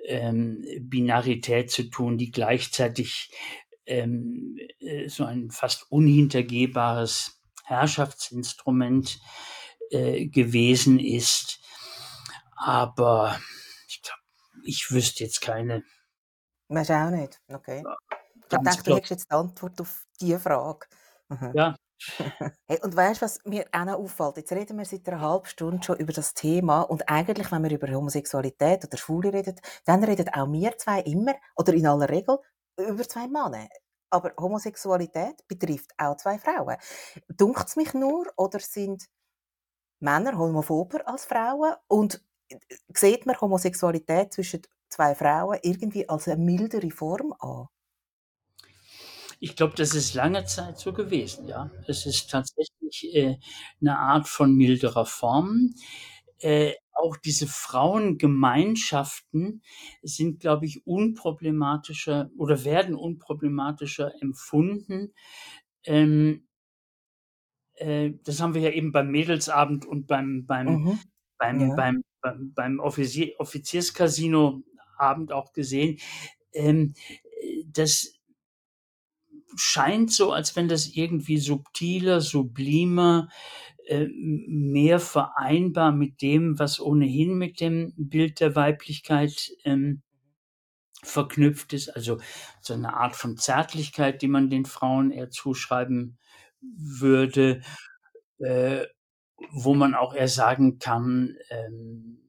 ähm, Binarität zu tun, die gleichzeitig ähm, äh, so ein fast unhintergehbares Herrschaftsinstrument äh, gewesen ist. Aber ich glaube, ich wüsste jetzt keine. Weißt auch nicht, okay. Ich dachte, du hättest jetzt die Antwort auf diese Frage. Mhm. Ja. <laughs> Hey, und weißt du, was mir auch noch auffällt? Jetzt reden wir seit einer halben Stunde schon über das Thema und eigentlich, wenn wir über Homosexualität oder Schwule reden, dann reden auch wir zwei immer oder in aller Regel über zwei Männer. Aber Homosexualität betrifft auch zwei Frauen. Dunkt es mich nur oder sind Männer homophober als Frauen und äh, sieht man Homosexualität zwischen zwei Frauen irgendwie als eine mildere Form an? Ich glaube, das ist lange Zeit so gewesen, ja. Es ist tatsächlich äh, 'ne Art von milderer Form. Äh, auch diese Frauengemeinschaften sind, glaube ich, unproblematischer oder werden unproblematischer empfunden. Ähm äh, das haben wir ja eben beim Mädelsabend und beim beim Mhm. beim Ja. beim beim beim Offizier Offizierscasino Abend auch gesehen. Ähm, äh, das scheint so, als wenn das irgendwie subtiler, sublimer, äh, mehr vereinbar mit dem, was ohnehin mit dem Bild der Weiblichkeit ähm, verknüpft ist. Also so eine Art von Zärtlichkeit, die man den Frauen eher zuschreiben würde, äh, wo man auch eher sagen kann, ähm,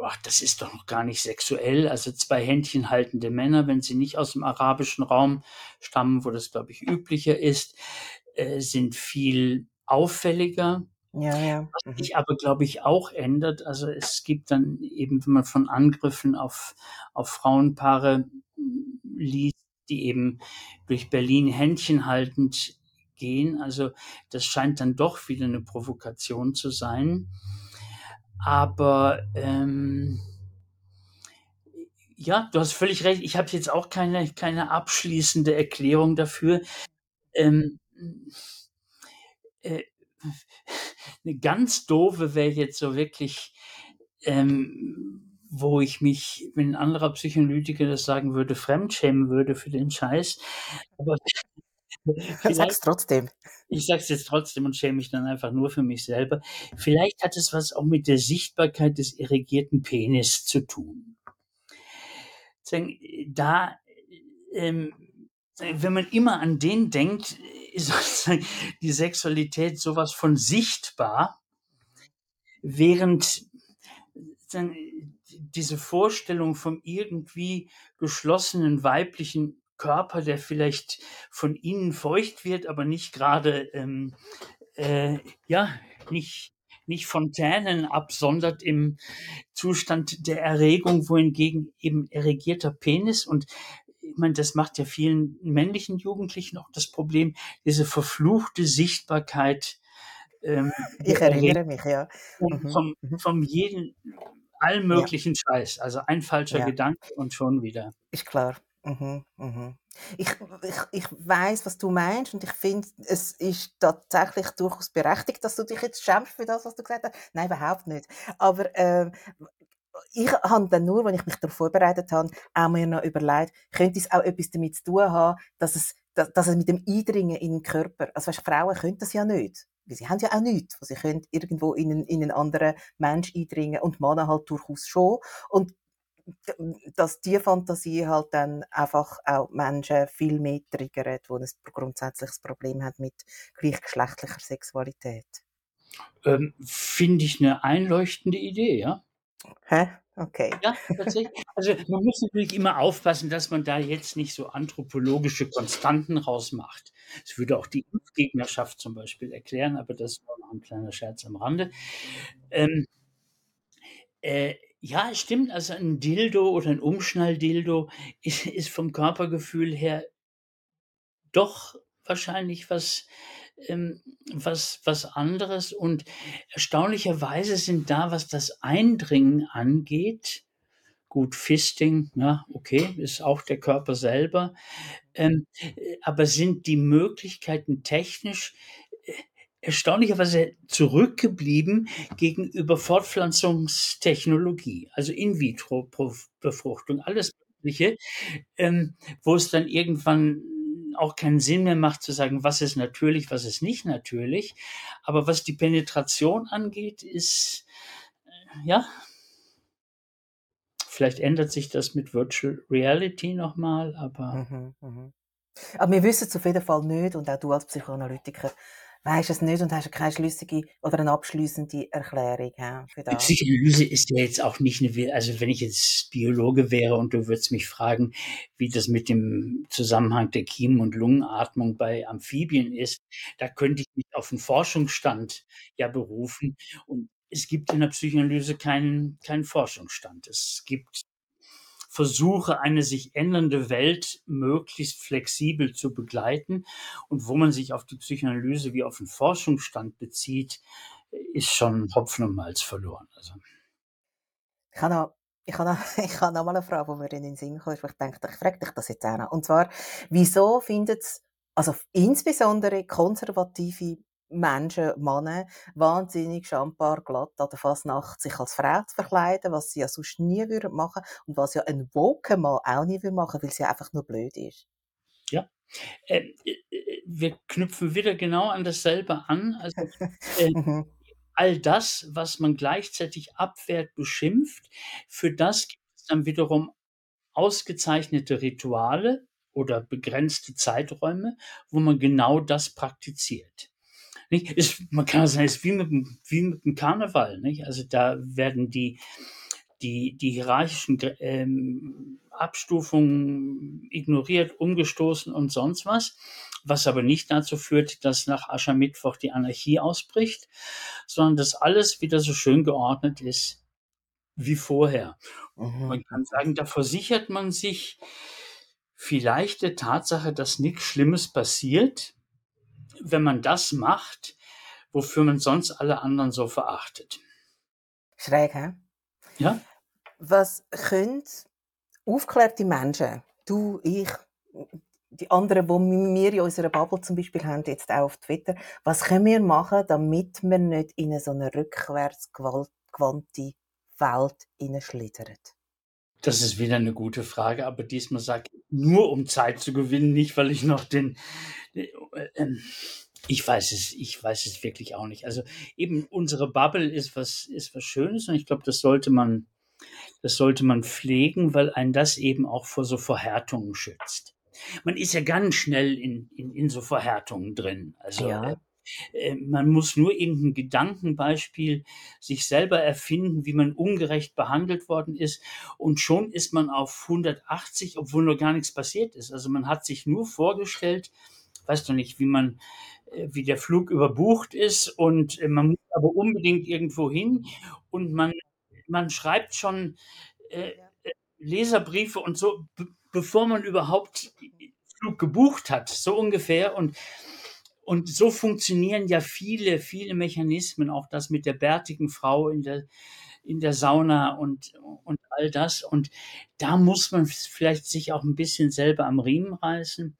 boah, das ist doch noch gar nicht sexuell. Also zwei Händchen haltende Männer, wenn sie nicht aus dem arabischen Raum stammen, wo das, glaube ich, üblicher ist, äh, sind viel auffälliger. Ja, ja. Was Mhm. sich aber, glaube ich, auch ändert. Also es gibt dann eben, wenn man von Angriffen auf, auf Frauenpaare liest, die eben durch Berlin Händchen haltend gehen. Also das scheint dann doch wieder eine Provokation zu sein. Aber ähm, ja, du hast völlig recht. Ich habe jetzt auch keine, keine abschließende Erklärung dafür. Ähm, äh, <laughs> eine ganz doofe wäre jetzt so wirklich, ähm, wo ich mich, wenn ein anderer Psychoanalytiker das sagen würde, fremdschämen würde für den Scheiß. Aber <laughs> Sag's trotzdem. Ich sage es jetzt trotzdem und schäme mich dann einfach nur für mich selber. Vielleicht hat es was auch mit der Sichtbarkeit des irrigierten Penis zu tun. Da, ähm, wenn man immer an den denkt, <laughs> ist sozusagen die Sexualität sowas von sichtbar, während diese Vorstellung vom irgendwie geschlossenen weiblichen Körper, der vielleicht von innen feucht wird, aber nicht gerade, ähm, äh, ja, nicht, nicht Fontänen absondert im Zustand der Erregung, wohingegen eben erregierter Penis und ich meine, das macht ja vielen männlichen Jugendlichen auch das Problem, diese verfluchte Sichtbarkeit ähm, Ich erinnere mich, ja. Mhm. vom, Mhm. vom jeden, allen Ja, möglichen Scheiß. Also ein falscher ja. Gedanke und schon wieder. Ist klar. Mhm, mhm. Ich, ich, ich weiß, was du meinst und ich finde, es ist tatsächlich durchaus berechtigt, dass du dich jetzt schämst für das, was du gesagt hast. Nein, überhaupt nicht. Aber ähm, ich habe dann nur, wenn ich mich darauf vorbereitet habe, auch mir noch überlegt, könnte es auch etwas damit zu tun haben, dass es, dass, dass es mit dem Eindringen in den Körper, also weißt, Frauen können das ja nicht. Sie haben ja auch nichts, wo sie können irgendwo in einen, in einen anderen Mensch eindringen und Männer halt durchaus schon. Und dass die Fantasie halt dann einfach auch Menschen viel mehr triggert, die ein grundsätzliches Problem haben mit gleichgeschlechtlicher Sexualität. Ähm, Finde ich eine einleuchtende Idee, ja. Hä? Okay. Ja, tatsächlich. Also man muss natürlich immer aufpassen, dass man da jetzt nicht so anthropologische Konstanten rausmacht. Das würde auch die Impfgegnerschaft zum Beispiel erklären, aber das nur noch ein kleiner Scherz am Rande. Ähm, äh, ja, es stimmt, also ein Dildo oder ein Umschnalldildo <laughs> ist, ist vom Körpergefühl her doch wahrscheinlich was, ähm, was, was anderes. Und erstaunlicherweise sind da, was das Eindringen angeht, gut, Fisting, ja, okay, ist auch der Körper selber. Ähm, äh, aber sind die Möglichkeiten technisch erstaunlicherweise zurückgeblieben gegenüber Fortpflanzungstechnologie, also In-vitro-Befruchtung, alles Mögliche, ähm, wo es dann irgendwann auch keinen Sinn mehr macht zu sagen, was ist natürlich, was ist nicht natürlich. Aber was die Penetration angeht, ist, äh, ja, vielleicht ändert sich das mit Virtual Reality nochmal, aber Mhm, mhm. Aber wir wissen es auf jeden Fall nicht und auch du als Psychoanalytiker weisst es nicht und hast keine schlüssige oder eine abschließende Erklärung hä, für die das. Psychoanalyse ist ja jetzt auch nicht eine, also wenn ich jetzt Biologe wäre und du würdest mich fragen, wie das mit dem Zusammenhang der Kiemen- und Lungenatmung bei Amphibien ist, da könnte ich mich auf einen Forschungsstand ja berufen. Und es gibt in der Psychoanalyse keinen, keinen Forschungsstand. Es gibt Versuche, eine sich ändernde Welt möglichst flexibel zu begleiten. Und wo man sich auf die Psychoanalyse wie auf einen Forschungsstand bezieht, ist schon Hopfen und Malz verloren. Also, Ich habe noch, ich habe noch, <laughs> ich habe noch mal eine Frage, die mir in den Sinn wo ich denke, ich frage dich das jetzt auch noch. Und zwar, wieso findet es, also insbesondere konservative Menschen, Männer, wahnsinnig schambar glatt an der Fasnacht sich als Frau zu verkleiden, was sie ja sonst nie würden machen und was ja ein woke Mann auch nie würde machen, weil sie einfach nur blöd ist. Ja. Äh, äh, wir knüpfen wieder genau an dasselbe an. Also, <laughs> äh, Mhm. all das, was man gleichzeitig abwehrt, beschimpft, für das gibt es dann wiederum ausgezeichnete Rituale oder begrenzte Zeiträume, wo man genau das praktiziert. Nicht? Ist, man kann sagen, es ist wie mit, dem- wie mit dem Karneval. Nicht? Also da werden die, die, die hierarchischen ähm, Abstufungen ignoriert, umgestoßen und sonst was, was aber nicht dazu führt, dass nach Aschermittwoch die Anarchie ausbricht, sondern dass alles wieder so schön geordnet ist wie vorher. Mhm. Man kann sagen, da versichert man sich vielleicht der Tatsache, dass nichts Schlimmes passiert, wenn man das macht, wofür man sonst alle anderen so verachtet. Schräg, hä? Ja? Was können aufgeklärte Menschen, du, ich, die anderen, die wir in unserer Bubble zum Beispiel haben, jetzt auch auf Twitter, was können wir machen, damit wir nicht in so eine rückwärtsgewandte Welt hineinschlittern? Das ist wieder eine gute Frage, aber diesmal sage ich nur, um Zeit zu gewinnen, nicht, weil ich noch den. Äh, ähm, ich weiß es, ich weiß es wirklich auch nicht. Also eben unsere Bubble ist was, ist was Schönes und ich glaube, das sollte man, das sollte man pflegen, weil einen das eben auch vor so Verhärtungen schützt. Man ist ja ganz schnell in, in, in so Verhärtungen drin. Also Ja. Äh, man muss nur irgendein Gedankenbeispiel sich selber erfinden, wie man ungerecht behandelt worden ist. Und schon ist man auf 180, obwohl noch gar nichts passiert ist. Also man hat sich nur vorgestellt, weißt du nicht, wie man, äh, wie der Flug überbucht ist und äh, man muss aber unbedingt irgendwo hin und man, man schreibt schon äh, Leserbriefe und so, be bevor man überhaupt Flug gebucht hat, so ungefähr. Und und so funktionieren ja viele, viele Mechanismen, auch das mit der bärtigen Frau in der, in der Sauna und, und all das. Und da muss man vielleicht sich auch ein bisschen selber am Riemen reißen.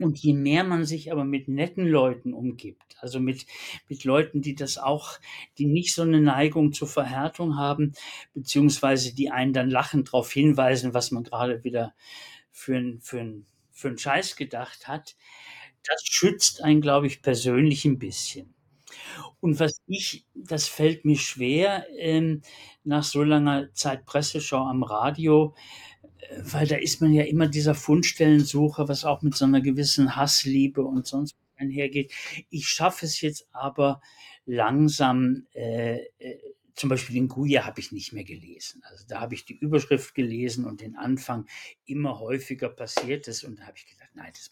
Und je mehr man sich aber mit netten Leuten umgibt, also mit, mit Leuten, die das auch, die nicht so eine Neigung zur Verhärtung haben, beziehungsweise die einen dann lachend darauf hinweisen, was man gerade wieder für ein, für für einen Scheiß gedacht hat, das schützt einen, glaube ich, persönlich ein bisschen. Und was ich, das fällt mir schwer, ähm, nach so langer Zeit Presseschau am Radio, äh, weil da ist man ja immer dieser Fundstellensucher, was auch mit so einer gewissen Hassliebe und sonst einhergeht. Ich schaffe es jetzt aber langsam, äh, äh, zum Beispiel den Guya habe ich nicht mehr gelesen. Also da habe ich die Überschrift gelesen und den Anfang immer häufiger passiert ist und da habe ich gedacht, nein, das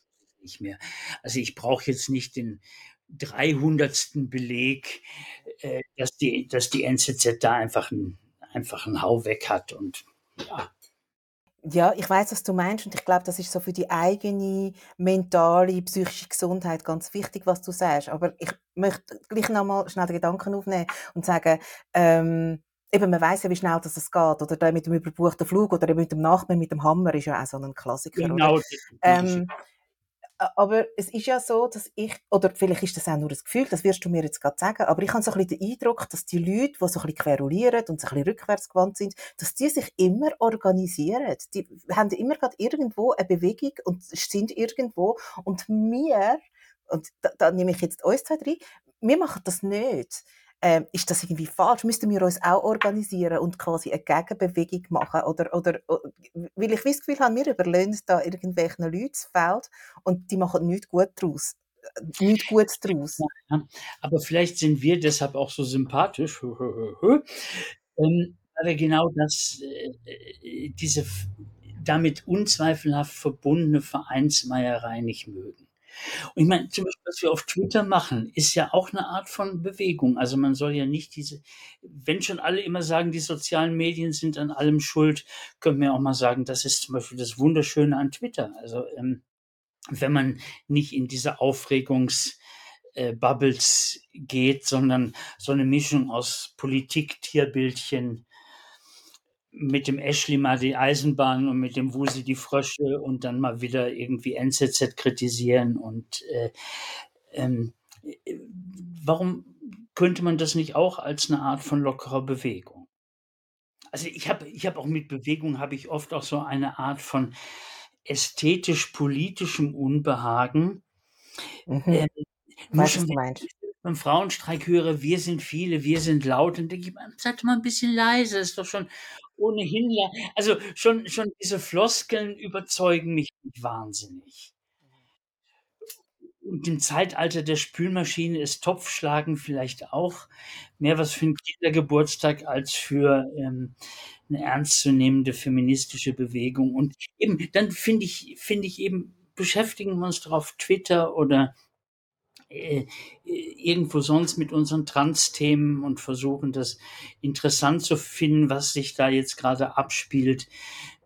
nicht mehr. Also ich brauche jetzt nicht den 300. Beleg, äh, dass, die, dass die NZZ da einfach einen, einfach einen Hau weg hat und ja. Ja, ich weiß, was du meinst und ich glaube, das ist so für die eigene mentale, psychische Gesundheit ganz wichtig, was du sagst. Aber ich möchte gleich noch mal schnell den Gedanken aufnehmen und sagen, ähm, eben, man weiß ja, wie schnell das es geht. Oder da mit dem überbuchten Flug oder mit dem Nachbarn mit dem Hammer ist ja auch so ein Klassiker. Oder? Genau. Ähm, a- aber es ist ja so, dass ich, oder vielleicht ist das auch nur ein Gefühl, das wirst du mir jetzt gerade sagen, aber ich habe so ein bisschen den Eindruck, dass die Leute, die so ein bisschen querulieren und so ein bisschen rückwärtsgewandt sind, dass die sich immer organisieren. Die haben immer gerade irgendwo eine Bewegung und sind irgendwo und wir, und da, da nehme ich jetzt uns zwei rein, wir machen das nicht. Ähm, ist das irgendwie falsch? Müssten wir uns auch organisieren und quasi eine Gegenbewegung machen? Oder, oder, weil ich das Gefühl habe, wir überlehnen da irgendwelchen Leuten das Feld und die machen nichts gut draus. Äh, Nichts Gutes draus. Ja, aber vielleicht sind wir deshalb auch so sympathisch, ähm, weil wir genau das, äh, äh, diese damit unzweifelhaft verbundene Vereinsmeierei nicht mögen. Und ich meine, zum Beispiel, was wir auf Twitter machen, ist ja auch eine Art von Bewegung. Also man soll ja nicht diese, wenn schon alle immer sagen, die sozialen Medien sind an allem schuld, können wir auch mal sagen, das ist zum Beispiel das Wunderschöne an Twitter. Also ähm, wenn man nicht in diese Aufregungs äh, Bubbles geht, sondern so eine Mischung aus Politik, Tierbildchen, mit dem Ashley mal die Eisenbahn und mit dem Wusi die Frösche und dann mal wieder irgendwie NZZ kritisieren und äh, ähm, warum könnte man das nicht auch als eine Art von lockerer Bewegung? Also, ich habe ich habe auch mit Bewegung habe ich oft auch so eine Art von ästhetisch-politischem Unbehagen. Mhm. Ähm, was schon, meinst. ich beim Frauenstreik höre: „Wir sind viele, wir sind laut“, dann denke ich „Seid mal 'n bisschen leise, ist doch schon ohnehin la“ also, schon schon diese Floskeln überzeugen mich wahnsinnig. Und im Zeitalter der Spülmaschine ist Topfschlagen vielleicht auch mehr was für 'n Kindergeburtstag als für, ähm, 'ne ernstzunehmende feministische Bewegung. Und eben, dann finde ich finde ich eben, beschäftigen wir uns doch auf Twitter oder, äh, irgendwo sonst mit unseren Trans-Themen und versuchen, das interessant zu finden, was sich da jetzt grade abspielt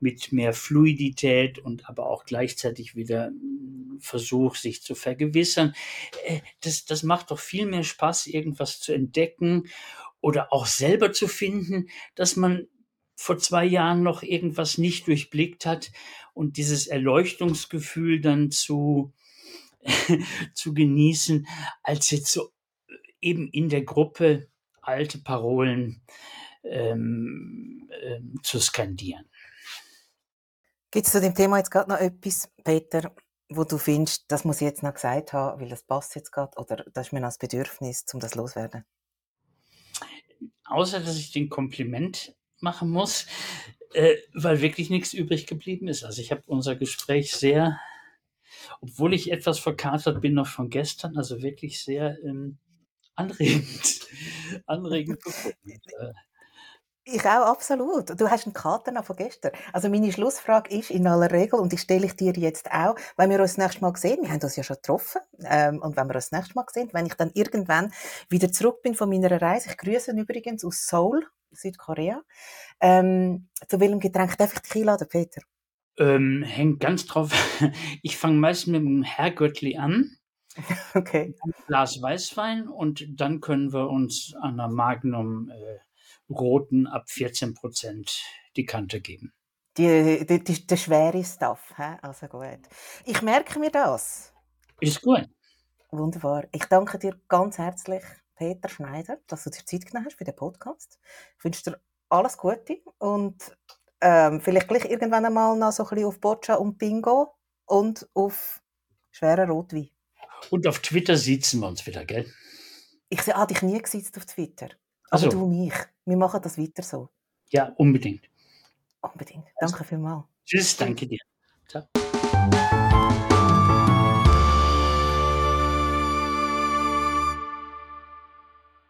mit mehr Fluidität und aber auch gleichzeitig wieder Versuch, sich zu vergewissern. Äh, das das macht doch viel mehr Spaß, irgendwas zu entdecken oder auch selber zu finden, dass man vor 2 Jahren noch irgendwas nicht durchblickt hat und dieses Erleuchtungsgefühl dann zu <laughs> zu genießen, als jetzt so, äh, eben in der Gruppe alte Parolen, ähm, ähm, zu skandieren. Gibt's zu dem Thema jetzt grad noch etwas, Peter, wo du findest, das muss ich jetzt noch gesagt haben, weil das passt jetzt grad oder das ist mir noch 'n Bedürfnis, um das loswerden? Außer, dass ich dir 'n Kompliment machen muss, äh, weil wirklich nix übrig geblieben ist. Also, ich habe unser Gespräch sehr obwohl ich etwas verkatert bin noch von gestern, also wirklich sehr, ähm, anregend <laughs> anregend. Ich auch, absolut. Du hast 'n Kater noch von gestern. Also, meine Schlussfrage ist in aller Regel, und die stelle ich dir jetzt auch, wenn wir uns das nächste Mal sehen wir haben uns ja schon getroffen, ähm, und wenn wir uns das nächste Mal sehen, wenn ich dann irgendwann wieder zurück bin von meiner Reise ich grüße übrigens aus Seoul, Südkorea. Ähm, zu welchem Getränk darf ich dich einladen, Peter? Ähm, hängt ganz drauf <laughs> ich fange meist mit'm Herrgöttli an <laughs> Okay. dann 'n Glas Weißwein und dann können wir uns an 'ner Magnum, äh, roten ab 14 % die Kante geben. Die die die der schwere Stuff, hä? Also gut. Ich merke mir das. Ist gut. Wunderbar. Ich danke dir ganz herzlich, Peter Schneider, dass du dir Zeit genommen hast für den Podcast. Ich wünsche dir alles Gute und, ähm, vielleicht gleich irgendwann einmal noch so 'n bisschen auf Boccia und Bingo und auf schweren Rotwein. Und auf Twitter siezen wir uns wieder, gell? Ich habe dich nie gesiezt auf Twitter, Ach aber du mich. Wir machen das weiter so. Ja, unbedingt. Unbedingt. Also Danke vielmals. Tschüss, danke dir. Tschau.